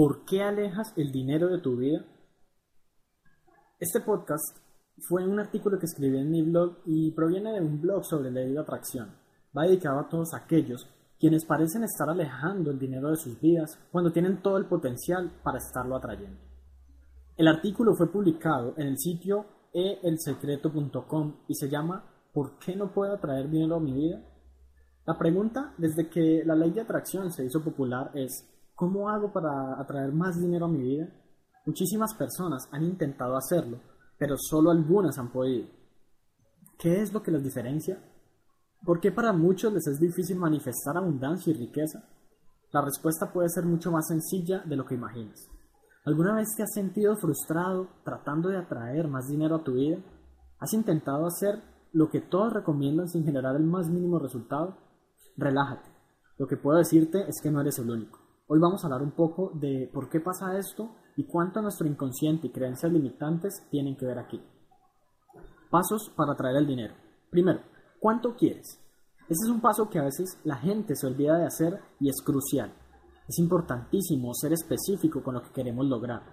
¿Por qué alejas el dinero de tu vida? Este podcast fue un artículo que escribí en mi blog y proviene de un blog sobre ley de atracción. Va dedicado a todos aquellos quienes parecen estar alejando el dinero de sus vidas cuando tienen todo el potencial para estarlo atrayendo. El artículo fue publicado en el sitio eelsecreto.com y se llama ¿Por qué no puedo atraer dinero a mi vida? La pregunta desde que la ley de atracción se hizo popular es ¿Cómo hago para atraer más dinero a mi vida? Muchísimas personas han intentado hacerlo, pero solo algunas han podido. ¿Qué es lo que las diferencia? ¿Por qué para muchos les es difícil manifestar abundancia y riqueza? La respuesta puede ser mucho más sencilla de lo que imaginas. ¿Alguna vez te has sentido frustrado tratando de atraer más dinero a tu vida? ¿Has intentado hacer lo que todos recomiendan sin generar el más mínimo resultado? Relájate. Lo que puedo decirte es que no eres el único. Hoy vamos a hablar un poco de por qué pasa esto y cuánto nuestro inconsciente y creencias limitantes tienen que ver aquí. Pasos para atraer el dinero. Primero, ¿cuánto quieres? Ese es un paso que a veces la gente se olvida de hacer y es crucial. Es importantísimo ser específico con lo que queremos lograr.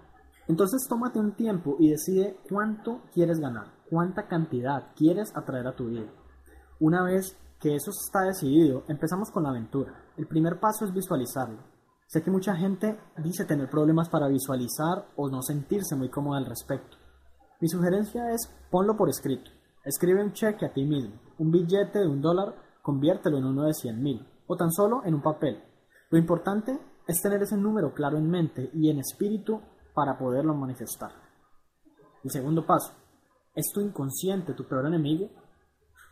Entonces tómate un tiempo y decide cuánto quieres ganar, cuánta cantidad quieres atraer a tu vida. Una vez que eso está decidido, empezamos con la aventura. El primer paso es visualizarlo. Sé que mucha gente dice tener problemas para visualizar o no sentirse muy cómoda al respecto. Mi sugerencia es ponlo por escrito. Escribe un cheque a ti mismo. Un billete de un dólar, conviértelo en uno de cien mil o tan solo en un papel. Lo importante es tener ese número claro en mente y en espíritu para poderlo manifestar. El segundo paso. ¿Es tu inconsciente tu peor enemigo?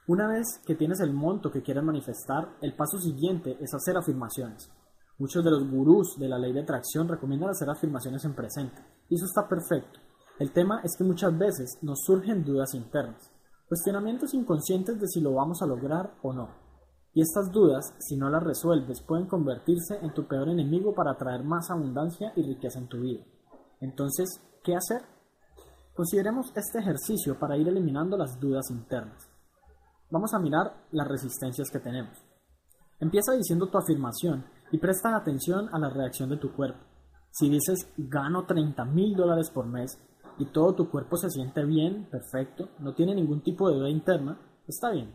Una vez que tienes el monto que quieres manifestar, el paso siguiente es hacer afirmaciones. Muchos de los gurús de la ley de atracción recomiendan hacer afirmaciones en presente, y eso está perfecto. El tema es que muchas veces nos surgen dudas internas, cuestionamientos inconscientes de si lo vamos a lograr o no. Y estas dudas, si no las resuelves, pueden convertirse en tu peor enemigo para atraer más abundancia y riqueza en tu vida. Entonces, ¿qué hacer? Consideremos este ejercicio para ir eliminando las dudas internas. Vamos a mirar las resistencias que tenemos. Empieza diciendo tu afirmación y presta atención a la reacción de tu cuerpo. Si dices gano 30 mil dólares por mes y todo tu cuerpo se siente bien, perfecto, no tiene ningún tipo de duda interna, está bien.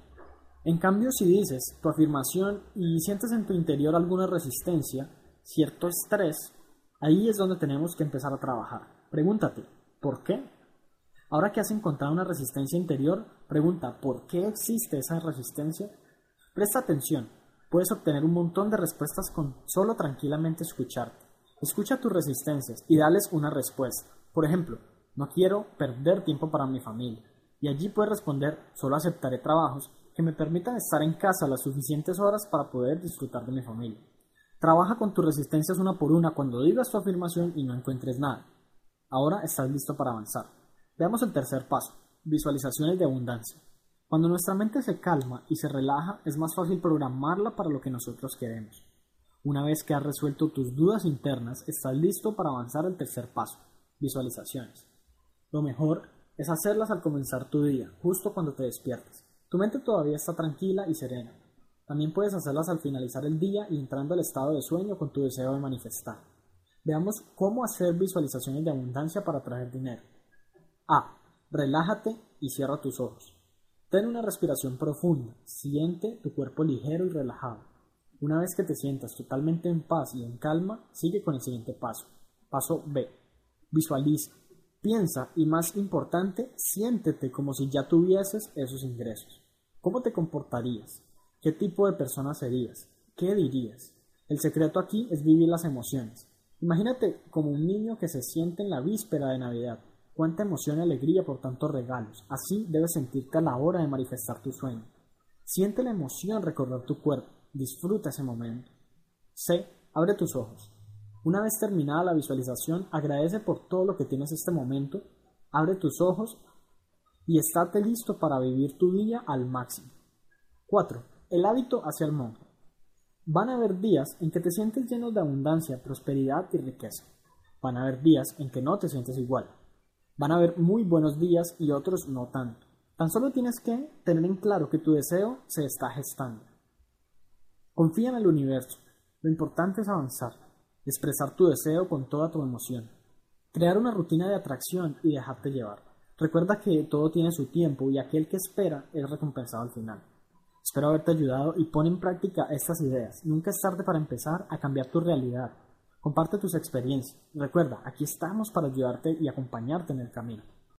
En cambio, si dices tu afirmación y sientes en tu interior alguna resistencia, cierto estrés, ahí es donde tenemos que empezar a trabajar. Pregúntate, ¿por qué? Ahora que has encontrado una resistencia interior, pregunta, ¿por qué existe esa resistencia? Presta atención, Puedes obtener un montón de respuestas con solo tranquilamente escucharte. Escucha tus resistencias y dales una respuesta. Por ejemplo, no quiero perder tiempo para mi familia. Y allí puedes responder, solo aceptaré trabajos que me permitan estar en casa las suficientes horas para poder disfrutar de mi familia. Trabaja con tus resistencias una por una cuando digas tu afirmación y no encuentres nada. Ahora estás listo para avanzar. Veamos el tercer paso, visualizaciones de abundancia. Cuando nuestra mente se calma y se relaja, es más fácil programarla para lo que nosotros queremos. Una vez que has resuelto tus dudas internas, estás listo para avanzar al tercer paso, visualizaciones. Lo mejor es hacerlas al comenzar tu día, justo cuando te despiertas. Tu mente todavía está tranquila y serena. También puedes hacerlas al finalizar el día y entrando al estado de sueño con tu deseo de manifestar. Veamos cómo hacer visualizaciones de abundancia para traer dinero. A. Relájate y cierra tus ojos. Ten una respiración profunda, siente tu cuerpo ligero y relajado. Una vez que te sientas totalmente en paz y en calma, sigue con el siguiente paso. Paso B. Visualiza, piensa y más importante, siéntete como si ya tuvieses esos ingresos. ¿Cómo te comportarías? ¿Qué tipo de persona serías? ¿Qué dirías? El secreto aquí es vivir las emociones. Imagínate como un niño que se siente en la víspera de Navidad Cuánta emoción y alegría por tantos regalos. Así debes sentirte a la hora de manifestar tu sueño. Siente la emoción recorrer tu cuerpo. Disfruta ese momento. C. Abre tus ojos. Una vez terminada la visualización, agradece por todo lo que tienes este momento. Abre tus ojos y estate listo para vivir tu día al máximo. 4. El hábito hacia el monje. Van a haber días en que te sientes lleno de abundancia, prosperidad y riqueza. Van a haber días en que no te sientes igual. Van a haber muy buenos días y otros no tanto. Tan solo tienes que tener en claro que tu deseo se está gestando. Confía en el universo. Lo importante es avanzar. expresar tu deseo con toda tu emoción, crear una rutina de atracción y dejarte llevar. Recuerda que todo tiene su tiempo y aquel que espera es recompensado al final. Espero haberte ayudado y pon en práctica estas ideas. Nunca es tarde para empezar a cambiar tu realidad. Comparte tus experiencias. Recuerda, aquí estamos para ayudarte y acompañarte en el camino.